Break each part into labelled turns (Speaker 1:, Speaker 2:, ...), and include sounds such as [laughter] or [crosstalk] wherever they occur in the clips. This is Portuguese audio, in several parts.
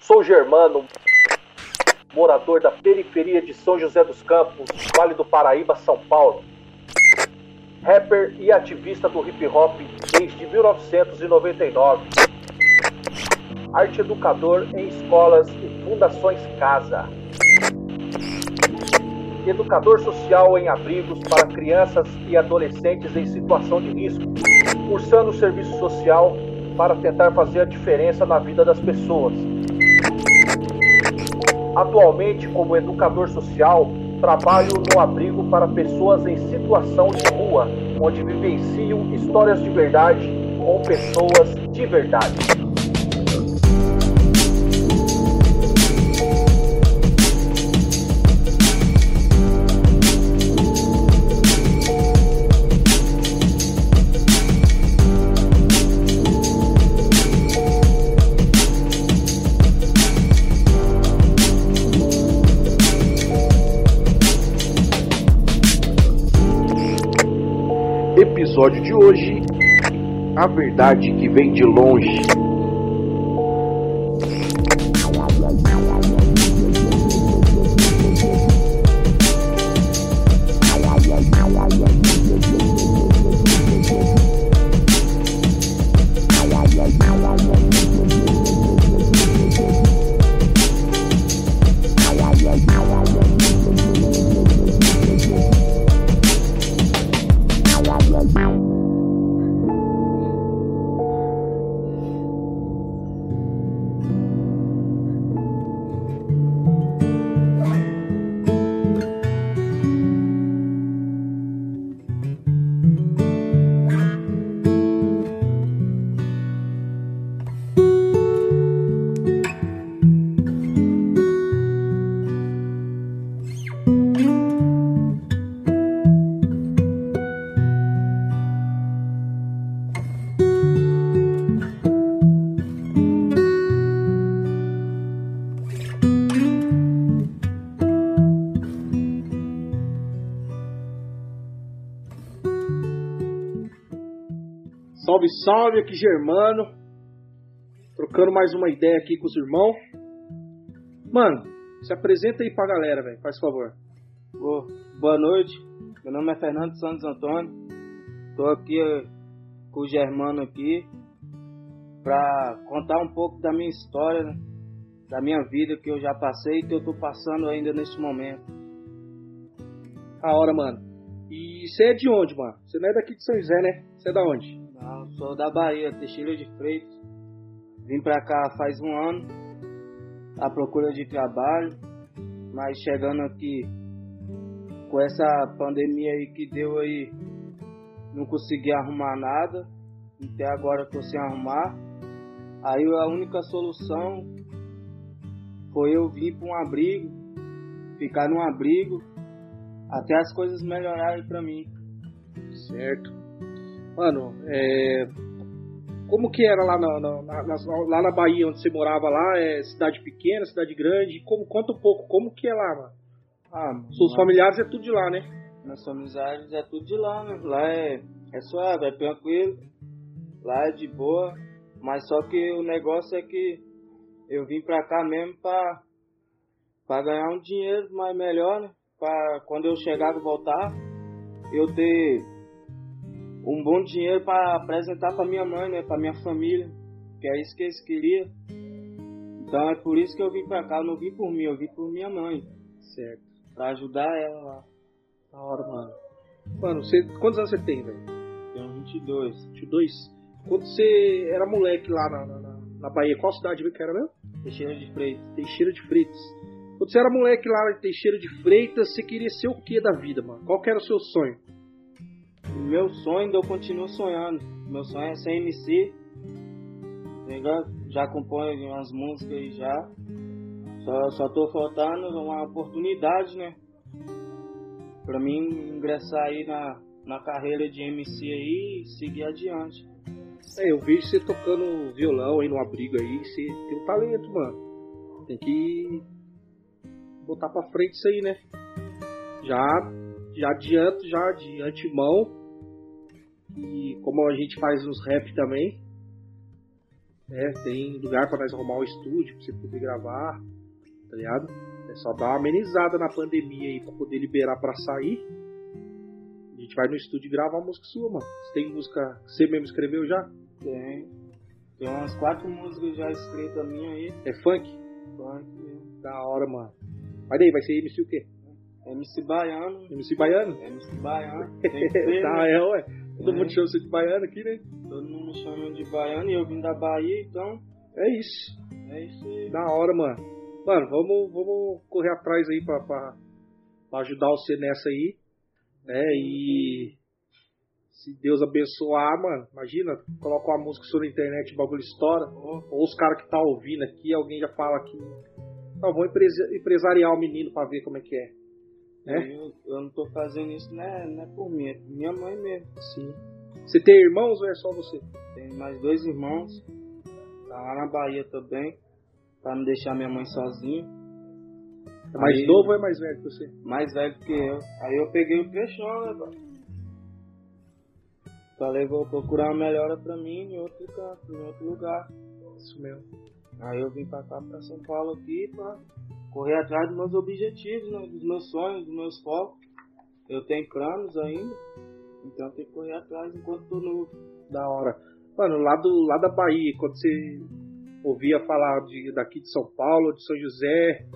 Speaker 1: Sou germano, morador da periferia de São José dos Campos, Vale do Paraíba, São Paulo. Rapper e ativista do hip hop desde 1999. Arte educador em escolas e fundações Casa. Educador social em abrigos para crianças e adolescentes em situação de risco, cursando serviço social para tentar fazer a diferença na vida das pessoas. Atualmente, como educador social, trabalho no abrigo para pessoas em situação de rua, onde vivenciam histórias de verdade com pessoas de verdade.
Speaker 2: Episódio de hoje: A verdade que vem de longe.
Speaker 3: Salve, salve, aqui Germano. Trocando mais uma ideia aqui com os irmãos. Mano, se apresenta aí pra galera, velho, faz favor.
Speaker 4: Boa, boa noite, meu nome é Fernando Santos Antônio. Tô aqui eh, com o Germano aqui pra contar um pouco da minha história, né? da minha vida que eu já passei e que eu tô passando ainda nesse momento.
Speaker 3: A hora, mano. E você é de onde, mano? Você não é daqui de São José, né? Você é da onde?
Speaker 4: Sou da Bahia, Teixeira de Freitas. Vim pra cá faz um ano, à procura de trabalho, mas chegando aqui com essa pandemia aí que deu aí, não consegui arrumar nada. Até agora tô sem arrumar. Aí a única solução foi eu vir para um abrigo, ficar num abrigo, até as coisas melhorarem para mim.
Speaker 3: Certo. Mano, é... como que era lá na, na, na, lá na Bahia, onde você morava lá? É cidade pequena, cidade grande? Como, conta um pouco, como que é lá, mano?
Speaker 4: Ah,
Speaker 3: Seus
Speaker 4: mas-
Speaker 3: familiares é tudo de lá, né?
Speaker 4: Nas amizades é tudo de lá, né? Lá é, é suave, é tranquilo. Lá é de boa. Mas só que o negócio é que eu vim pra cá mesmo pra, pra ganhar um dinheiro mais melhor, né? Pra quando eu chegar e voltar, eu ter um bom dinheiro pra apresentar pra minha mãe, né? Pra minha família. Que é isso que eles queriam. Então é por isso que eu vim pra cá. Eu não vim por mim, eu vim por minha mãe.
Speaker 3: Certo.
Speaker 4: Pra ajudar ela lá.
Speaker 3: Da hora, mano. Mano, você, quantos anos você tem, velho?
Speaker 4: Tenho 22.
Speaker 3: 22? Quando você era moleque lá na, na, na- na Bahia, qual cidade que era mesmo?
Speaker 4: Teixeira de Freitas.
Speaker 3: Teixeira de Freitas. Quando você era moleque lá em Teixeira de Freitas, você queria ser o que da vida, mano? Qual que era o seu sonho?
Speaker 4: Meu sonho, eu continuo sonhando. Meu sonho é ser MC. Tá? Já componho umas músicas aí já. Só, só tô faltando uma oportunidade, né? Pra mim ingressar aí na, na carreira de MC aí e seguir adiante.
Speaker 3: É, eu vejo você tocando violão aí no abrigo aí, você tem um talento, mano. Tem que botar pra frente isso aí, né? Já, já adianto, já de antemão. E como a gente faz uns rap também, É, tem lugar pra nós arrumar o estúdio, pra você poder gravar, tá ligado? É só dar uma amenizada na pandemia aí pra poder liberar pra sair. A gente vai no estúdio e grava uma música sua, mano. Você tem música. Você mesmo escreveu já?
Speaker 4: Tem. Tem umas quatro músicas já escritas minha aí.
Speaker 3: É funk?
Speaker 4: Funk mesmo.
Speaker 3: Da hora, mano. Mas daí, vai ser MC o quê?
Speaker 4: MC Baiano.
Speaker 3: MC Baiano?
Speaker 4: MC Baiano. [laughs] Tem que ser,
Speaker 3: tá,
Speaker 4: né?
Speaker 3: é, ué. Todo
Speaker 4: É.
Speaker 3: mundo chama você de baiano aqui, né?
Speaker 4: Todo mundo chama de Baiano e eu vim da Bahia, então
Speaker 3: É isso.
Speaker 4: é isso aí.
Speaker 3: Da hora, mano. Mano, vamos, vamos correr atrás aí pra, pra, pra ajudar você nessa aí. Né? E se Deus abençoar, mano, imagina, coloca uma música sua na internet, o bagulho estoura. Ou os caras que tá ouvindo aqui, alguém já fala que. Não, vou empresa- empresariar o menino pra ver como é que é. Né?
Speaker 4: Eu, eu não tô fazendo isso, né, não é por mim, é por minha mãe mesmo.
Speaker 3: Sim. Você tem irmãos ou é só você?
Speaker 4: Tem mais dois irmãos, tá lá na Bahia também, pra não deixar minha mãe sozinha.
Speaker 3: É mais
Speaker 4: Aí-
Speaker 3: novo ou é mais velho que você?
Speaker 4: mais velho que eu. Aí eu peguei o trechão, né, pai? Falei, vou procurar uma melhora pra mim em outro canto, em outro lugar.
Speaker 3: Isso mesmo.
Speaker 4: Aí eu vim pra cá, pra São Paulo aqui, pra correr atrás dos meus objetivos, né? Dos meus sonhos, dos meus focos. Eu tenho planos ainda, então tem que correr atrás enquanto tô novo.
Speaker 3: Da hora. Mano, lá, do, lá da Bahia, quando você ouvia falar de, daqui de São Paulo, de São José,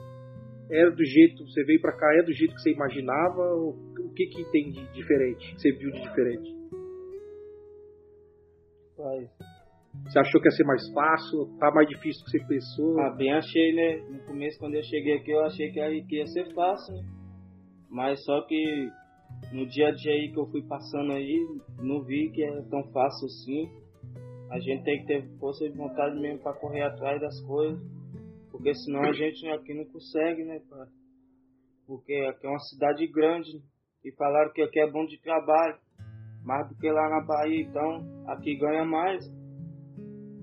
Speaker 3: era do jeito, você veio pra cá, é do jeito que você imaginava? Ou, o que que tem de diferente, que você viu de diferente? Você achou que ia ser mais fácil? Tá mais difícil do que você pensou?
Speaker 4: Ah, bem achei, né? No começo, quando eu cheguei aqui, eu achei que ia ser fácil, né? Mas só que no dia a dia aí que eu fui passando aí, não vi que é tão fácil assim. A gente tem que ter força de vontade mesmo pra correr atrás das coisas. Porque senão a gente aqui não consegue, né, pai? Porque aqui é uma cidade grande. E falaram que aqui é bom de trabalho. Mais do que lá na Bahia, então aqui ganha mais.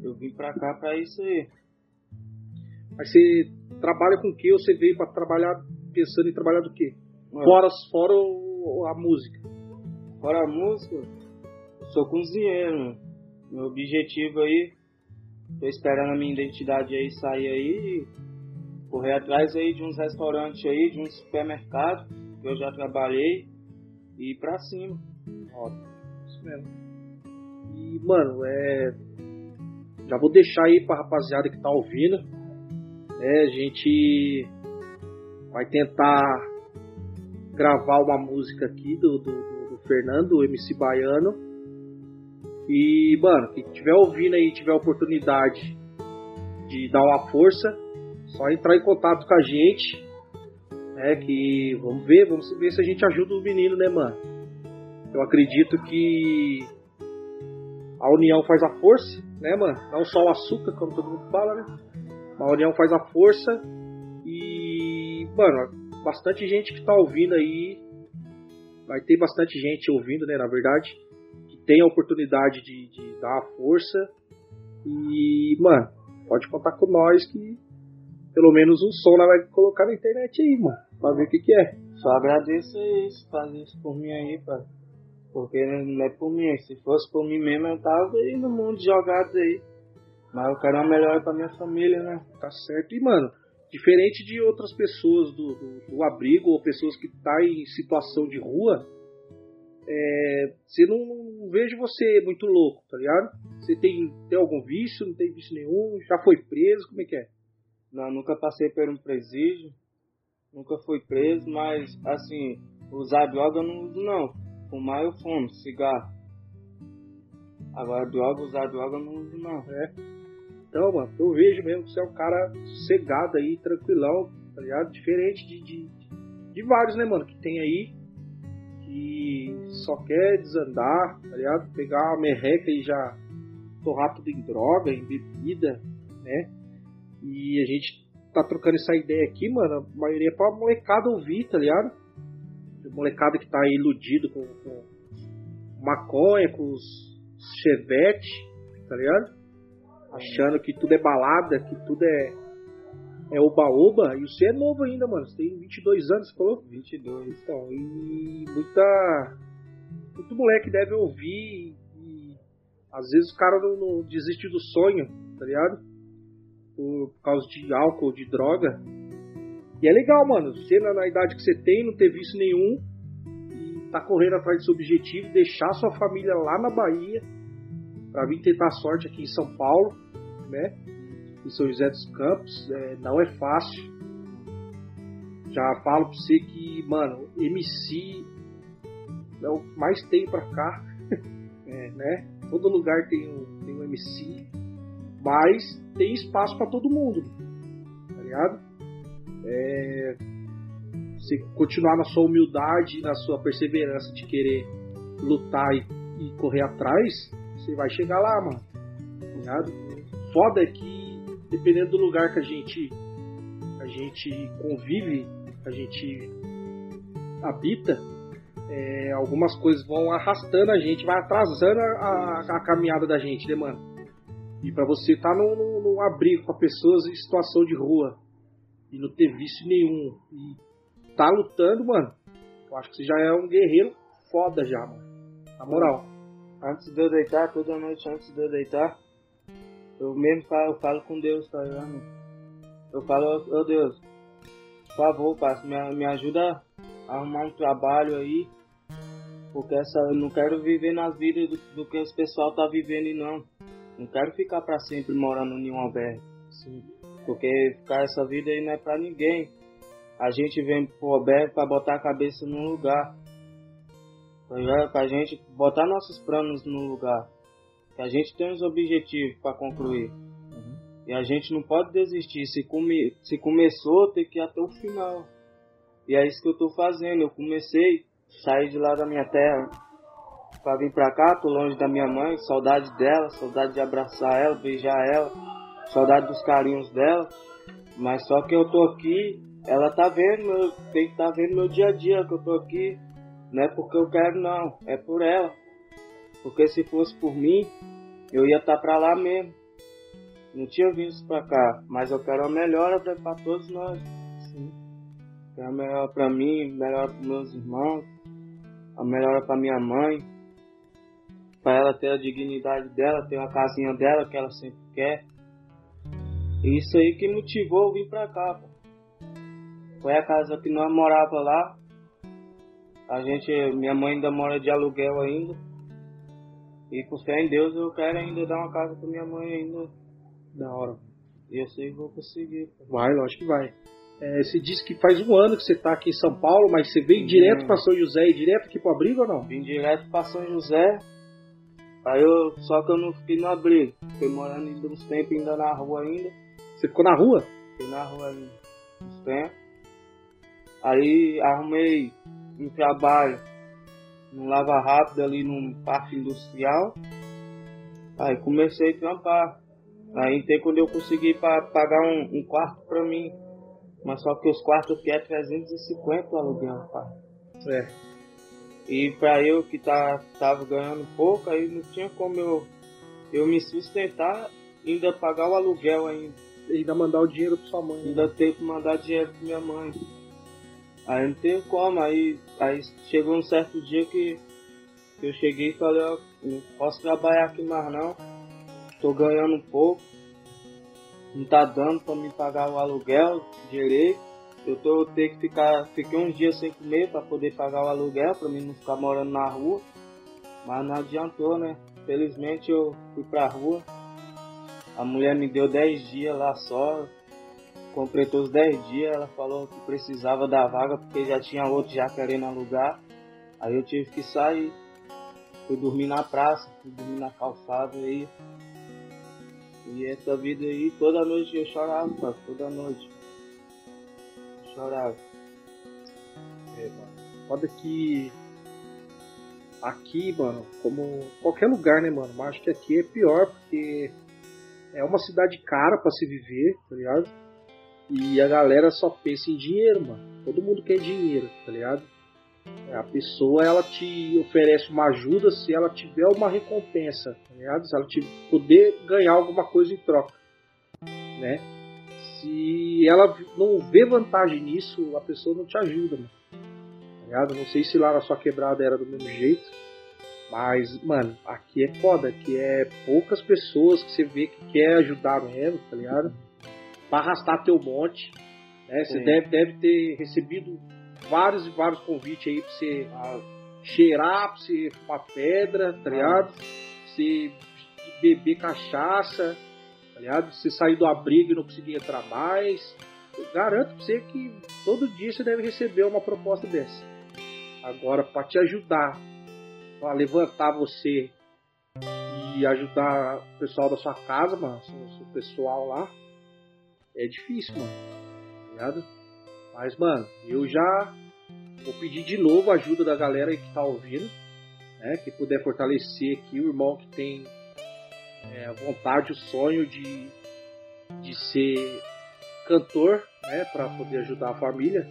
Speaker 4: Eu vim pra cá pra isso aí.
Speaker 3: Mas você trabalha com o que? Ou você veio pra trabalhar pensando em trabalhar do?
Speaker 4: Ué.
Speaker 3: Fora, fora o- a música.
Speaker 4: Fora a música, eu sou cozinheiro. Meu objetivo aí, tô esperando a minha identidade aí sair aí e correr atrás aí de uns restaurantes aí, de uns supermercados que eu já trabalhei e ir pra cima.
Speaker 3: Isso mesmo. E, mano, é. Já vou deixar aí pra rapaziada que tá ouvindo. É, a gente vai tentar gravar uma música aqui do, do, do- do Fernando, o MC Baiano. E, mano, quem tiver ouvindo aí, tiver oportunidade de dar uma força, só entrar em contato com a gente. É que vamos ver, vamos ver se a gente ajuda o menino, né, mano? Eu acredito que a união faz a força, né, mano? Não só o açúcar, como todo mundo fala, né? A união faz a força e, mano, bastante gente que tá ouvindo aí, vai ter bastante gente ouvindo, né, na verdade, que tem a oportunidade de, de dar a força e, mano, pode contar com nós que pelo menos um som nós vai colocar na internet aí, mano, pra ver o que que é.
Speaker 4: Só agradeço isso, fazer isso por mim aí, pai. Porque não é por mim, se fosse por mim mesmo eu tava aí no mundo jogado aí. Mas eu quero uma melhor pra minha família, né?
Speaker 3: Tá certo. E, mano, diferente de outras pessoas do, do, do abrigo ou pessoas que tá em situação de rua, é, você não, não vejo você muito louco, tá ligado? Você tem, tem algum vício, não tem vício nenhum, já foi preso, como é que é?
Speaker 4: Não, nunca passei por um presídio, nunca fui preso, mas assim, usar droga eu não uso não. Fumar eu fumo, cigarro. Agora droga, usar droga não uso não.
Speaker 3: Então, mano, eu vejo mesmo que você é um cara sossegado aí, tranquilão, tá ligado? Diferente de, de, de vários, né, mano, que tem aí, que só quer desandar, tá ligado? Pegar uma merreca e já torrar tudo em droga, em bebida, né? E a gente tá trocando essa ideia aqui, mano, a maioria é pra molecada ouvir, tá ligado? Molecada que tá aí iludido com, com maconha, com os chevette, tá ligado? achando que tudo é balada, que tudo é é oba-oba, e você é novo ainda, mano. Você tem 22 anos, você falou?
Speaker 4: 22.
Speaker 3: Então, e muita muito moleque deve ouvir e Às vezes o cara não, não desiste do sonho, tá ligado? Por, por causa de álcool, de droga. E é legal, mano. Você na, na idade que você tem, não ter visto nenhum, e tá correndo atrás seu objetivo, deixar sua família lá na Bahia, para vir tentar sorte aqui em São Paulo, né? Em São José dos Campos, é, não é fácil. Já falo pra você que, mano, MC é o que mais tem pra cá, [laughs] é, né? Todo lugar tem um, tem um MC, mas tem espaço para todo mundo, tá ligado? É, você continuar na sua humildade, na sua perseverança de querer lutar e, e correr atrás, você vai chegar lá, mano. Ligado? Foda é que, dependendo do lugar que a gente, a gente convive, a gente habita, é, algumas coisas vão arrastando a gente, vai atrasando a, a, a caminhada da gente, né, mano? E para você estar tá num, num, abrigo com pessoas em situação de rua e não ter vício nenhum e tá lutando, mano, eu acho que você já é um guerreiro foda já, mano. Na moral.
Speaker 4: Antes de eu deitar, toda noite antes de eu deitar, eu mesmo falo, eu falo com Deus, tá ligado? Eu falo, ô oh, Deus, por favor, parceiro, me, me ajuda a arrumar um trabalho aí porque essa, eu não quero viver na vida do, do que esse pessoal tá vivendo, não. Não quero ficar para sempre morando em um albergue. Sim. Porque ficar essa vida aí não é para ninguém. A gente vem pro albergue para botar a cabeça no lugar. Tá pra gente botar nossos planos no lugar. Que a gente tem os objetivos para concluir. Uhum. E a gente não pode desistir. Se, come, se começou, tem que ir até o final. E é isso que eu tô fazendo. Eu comecei Saí de lá da minha terra para vir pra cá, tô longe da minha mãe, saudade dela, saudade de abraçar ela, beijar ela, saudade dos carinhos dela. Mas só que eu tô aqui, ela tá vendo, meu, tem que estar tá vendo meu dia a dia que eu tô aqui. Não é porque eu quero não, é por ela. Porque se fosse por mim, eu ia estar tá pra lá mesmo. Não tinha vindo pra cá, mas eu quero a melhora pra todos nós. Sim. Quero a melhor pra mim, melhor pros meus irmãos a melhora para minha mãe, para ela ter a dignidade dela, ter a casinha dela que ela sempre quer. E isso aí que motivou eu vir pra cá. Pô. Foi a casa que nós morava lá. A gente, minha mãe ainda mora de aluguel ainda. E com fé em Deus eu quero ainda dar uma casa pra minha mãe ainda.
Speaker 3: Da hora.
Speaker 4: E eu sei que vou conseguir.
Speaker 3: Pô. Vai, lógico que vai. É, você disse que faz um ano que você está aqui em São Paulo, mas você veio direto para São José e direto aqui pro abrigo ou não?
Speaker 4: Vim direto para São José. Aí eu, só que eu não fiquei no abrigo. Fiquei morando ainda uns tempos ainda na rua ainda.
Speaker 3: Você ficou na rua?
Speaker 4: Fiquei na rua ainda uns tempos. Aí arrumei um trabalho no Lava Rápido ali num parque industrial. Aí comecei a trampar. Aí tem quando eu consegui pagar um, um quarto pra mim mas só que os quartos aqui é 350 o aluguel, pai.
Speaker 3: É.
Speaker 4: E pra eu que tá, tava ganhando pouco, aí não tinha como eu, eu me sustentar ainda pagar o aluguel ainda.
Speaker 3: Ainda mandar o dinheiro pra sua mãe.
Speaker 4: Ainda né? ter que mandar dinheiro pra minha mãe. Aí não tem como, aí, aí chegou um certo dia que, que eu cheguei e falei, ó, não posso trabalhar aqui mais não. Tô ganhando pouco não tá dando para me pagar o aluguel direito. Eu tô ter que ficar, fiquei uns dias sem comer para poder pagar o aluguel, para mim não ficar morando na rua. Mas não adiantou, né? Felizmente eu fui pra rua. A mulher me deu 10 dias lá só. Completou os 10 dias, ela falou que precisava da vaga porque já tinha outro já querendo alugar. Aí eu tive que sair. Fui dormir na praça, fui dormir na calçada aí. E essa vida aí, toda noite eu chorava, cara, toda noite. Chorava.
Speaker 3: É, mano. Foda que aqui, mano, como qualquer lugar, né, mano? Mas acho que aqui é pior porque é uma cidade cara para se viver, tá ligado? E a galera só pensa em dinheiro, mano. Todo mundo quer dinheiro, tá ligado? A pessoa ela te oferece uma ajuda se ela tiver uma recompensa, tá ligado? Se ela te poder ganhar alguma coisa em troca, né? Se ela não vê vantagem nisso, a pessoa não te ajuda, mano. Tá ligado? Não sei se lá na sua quebrada era do mesmo jeito, Mas, mano, aqui é foda, que é poucas pessoas que você vê que quer ajudar mesmo, tá ligado? Pra arrastar teu monte. Né? Você deve, deve ter recebido vários e vários convites aí pra você ah, cheirar, pra você fumar pedra, tá ligado? Pra você beber cachaça, tá ligado? Você sair do abrigo e não conseguir entrar mais. Eu garanto pra você que todo dia você deve receber uma proposta dessa. Agora, para te ajudar a levantar você e ajudar o pessoal da sua casa, mano, o pessoal lá, é difícil, mano. Tá ligado? Mas, mano, eu já vou pedir de novo a ajuda da galera aí que tá ouvindo, né? Que puder fortalecer aqui o irmão que tem é, a vontade, o sonho de, de ser cantor, né? Pra poder ajudar a família.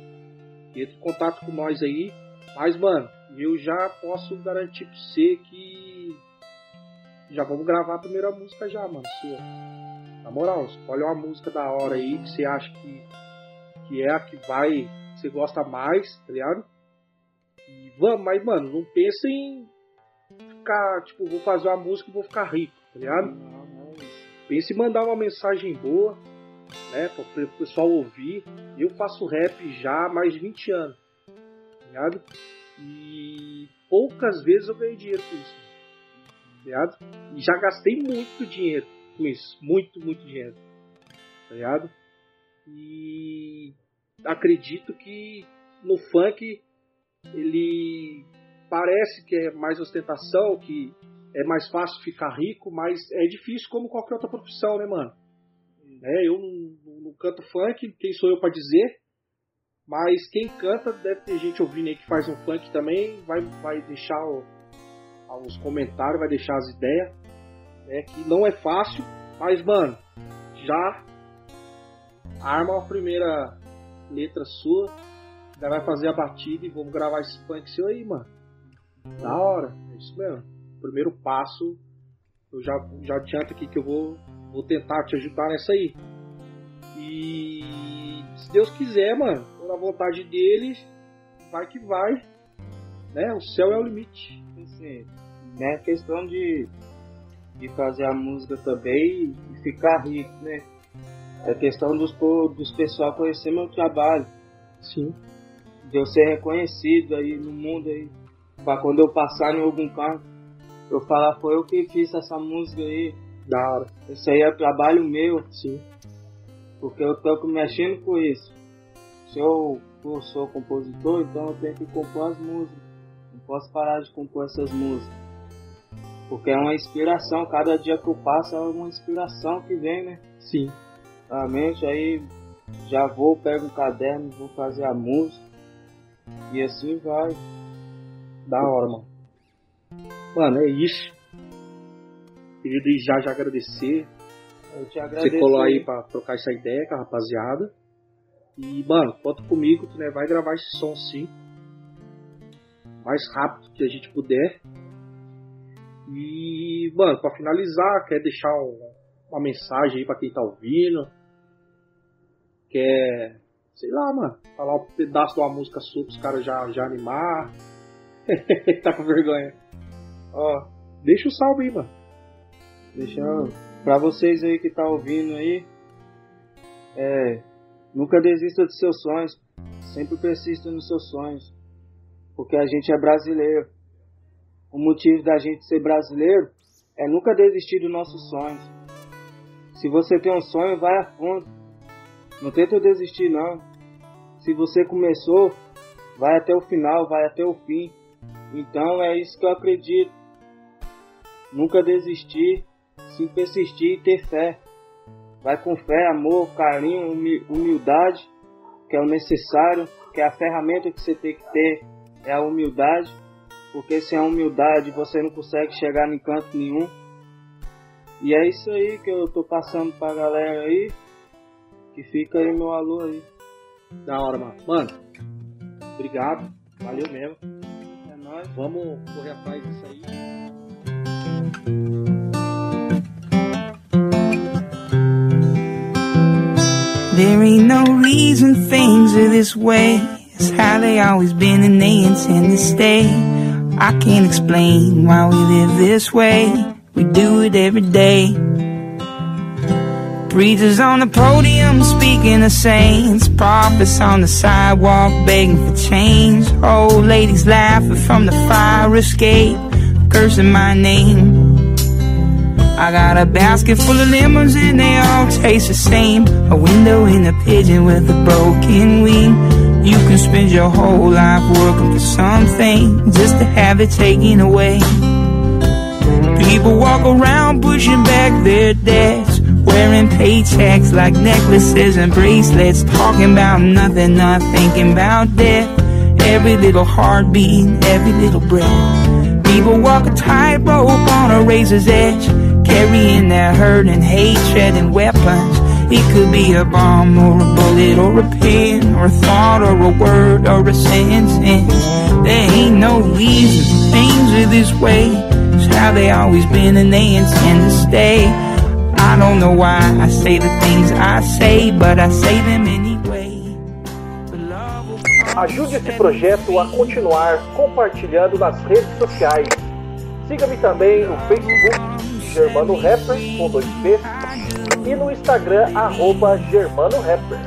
Speaker 3: Entre em contato com nós aí. Mas, mano, eu já posso garantir pra você que já vamos gravar a primeira música já, mano, sua. Na moral, escolhe uma música da hora aí que você acha que, que é a que vai, você gosta mais, tá ligado? E vamos, mas mano, não pensa em ficar, tipo, vou fazer uma música e vou ficar rico, tá ligado? Não, não é Pensa em mandar uma mensagem boa, né, para o pessoal ouvir. Eu faço rap já há mais de 20 anos, tá ligado? E poucas vezes eu ganhei dinheiro com isso. Tá? E já gastei muito dinheiro com isso. Muito, muito dinheiro. Tá ligado? E acredito que no funk ele parece que é mais ostentação, que é mais fácil ficar rico, mas é difícil como qualquer outra profissão, né, mano? É, eu não, não canto funk, quem sou eu para dizer? Mas quem canta, deve ter gente ouvindo aí que faz um funk também, vai, vai deixar o, os comentários, vai deixar as ideias. Né, que não é fácil, mas mano, já arma a primeira letra sua, já vai fazer a batida e vamos gravar esse funk seu aí, mano. Da hora, é isso mesmo. Primeiro passo, eu já, já adianto aqui que eu vou, vou tentar te ajudar nessa aí. E se Deus quiser, mano, na vontade deles, vai que vai. Né? O céu é o limite.
Speaker 4: Sim, é questão de, de fazer a música também e ficar rico, né? É questão dos, dos pessoal conhecer meu trabalho.
Speaker 3: Sim.
Speaker 4: De eu ser reconhecido aí no mundo aí. Pra quando eu passar em algum carro, eu falar, foi eu que fiz essa música aí.
Speaker 3: Da hora.
Speaker 4: Isso aí é trabalho meu.
Speaker 3: Sim.
Speaker 4: Porque eu tô mexendo com isso se eu, eu sou compositor, então eu tenho que compor as músicas. Não posso parar de compor essas músicas. Porque é uma inspiração, cada dia que eu passo é uma inspiração que vem, né?
Speaker 3: Sim.
Speaker 4: A mente aí já vou, pego um caderno, vou fazer a música. E assim vai.
Speaker 3: Da hora, mano. Mano, é isso. Queria já já agradecer.
Speaker 4: Eu te agradeço.
Speaker 3: Você colou aí pra trocar essa ideia com a rapaziada. E, mano, conta comigo que né, vai gravar esse som sim. Mais rápido que a gente puder. E, mano, pra finalizar, quer deixar um, uma mensagem aí pra quem tá ouvindo? Quer, sei lá, mano, falar um pedaço de uma música sua pros caras já, já animar? [laughs] tá com vergonha. Ó, deixa o salve aí, mano.
Speaker 4: Deixa pra vocês aí que tá ouvindo aí. É, Nunca desista dos seus sonhos. Sempre persista nos seus sonhos. Porque a gente é brasileiro. O motivo da gente ser brasileiro é nunca desistir dos nossos sonhos. Se você tem um sonho, vai a fundo. Não tenta desistir não. Se você começou, vai até o final, vai até o fim. Então é isso que eu acredito. Nunca desistir, sim persistir e ter fé. Vai com fé, amor, carinho, humildade, que é o necessário, que é a ferramenta que você tem que ter, é a humildade, porque sem a humildade você não consegue chegar em canto nenhum. E é isso aí que eu tô passando pra galera aí, que fica aí meu alô aí.
Speaker 3: Da hora, mano. Mano, obrigado, valeu mesmo.
Speaker 4: É nóis.
Speaker 3: Vamos correr atrás disso aí. There ain't no reason things are this way. It's how they always been and they intend to stay.
Speaker 5: I can't explain why we live this way. We do it every day. Preachers on the podium speaking to saints. Prophets on the sidewalk begging for change. Old ladies laughing from the fire escape, cursing my name. I got a basket full of lemons and they all taste the same. A window in a pigeon with a broken wing. You can spend your whole life working for something just to have it taken away. People walk around pushing back their debts, wearing paychecks like necklaces and bracelets, talking about nothing, not thinking about death. Every little heartbeat, every little breath. People walk a tightrope on a razor's edge, carrying their hurt and hatred and weapons. It could be a bomb or a bullet or a pen or a thought or a word or a sentence. There ain't no reason things are this way. It's how they always been and they intend to stay. I don't know why I say the things I say, but I say them anyway. But love will come
Speaker 1: Ajude esse projeto a continuar compartilhando nas redes sociais. Siga-me também no Facebook, Germano Rapper, com dois P's, e no Instagram, arroba Germano Rapper.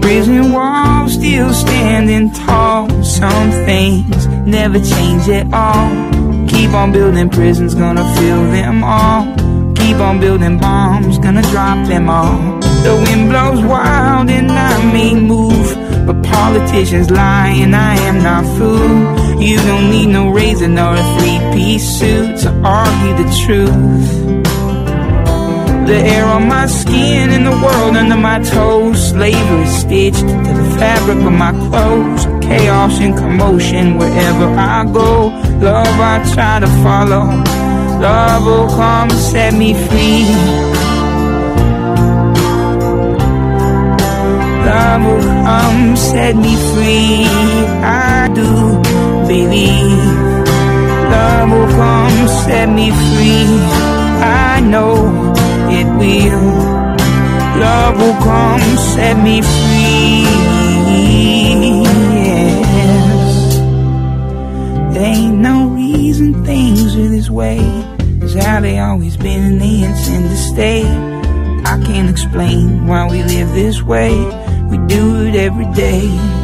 Speaker 5: Prison walls still standing tall. Some things never change at all. Keep on building prisons, gonna fill them all. Keep on building bombs, gonna drop them all. The wind blows wild and I may move. But politicians lie and I am not fooled. You don't need no razor nor a three piece suit to argue the truth. The air on my skin and the world under my toes. Slavery stitched to the fabric of my clothes. Chaos and commotion wherever I go. Love I try to follow. Love will come set me free. Love will come set me free. I do believe. Love will come set me free. I know it will. Love will come set me free. Yes. There ain't no reason things are this way. It's how they always been and they intend to stay. I can't explain why we live this way. We do it every day.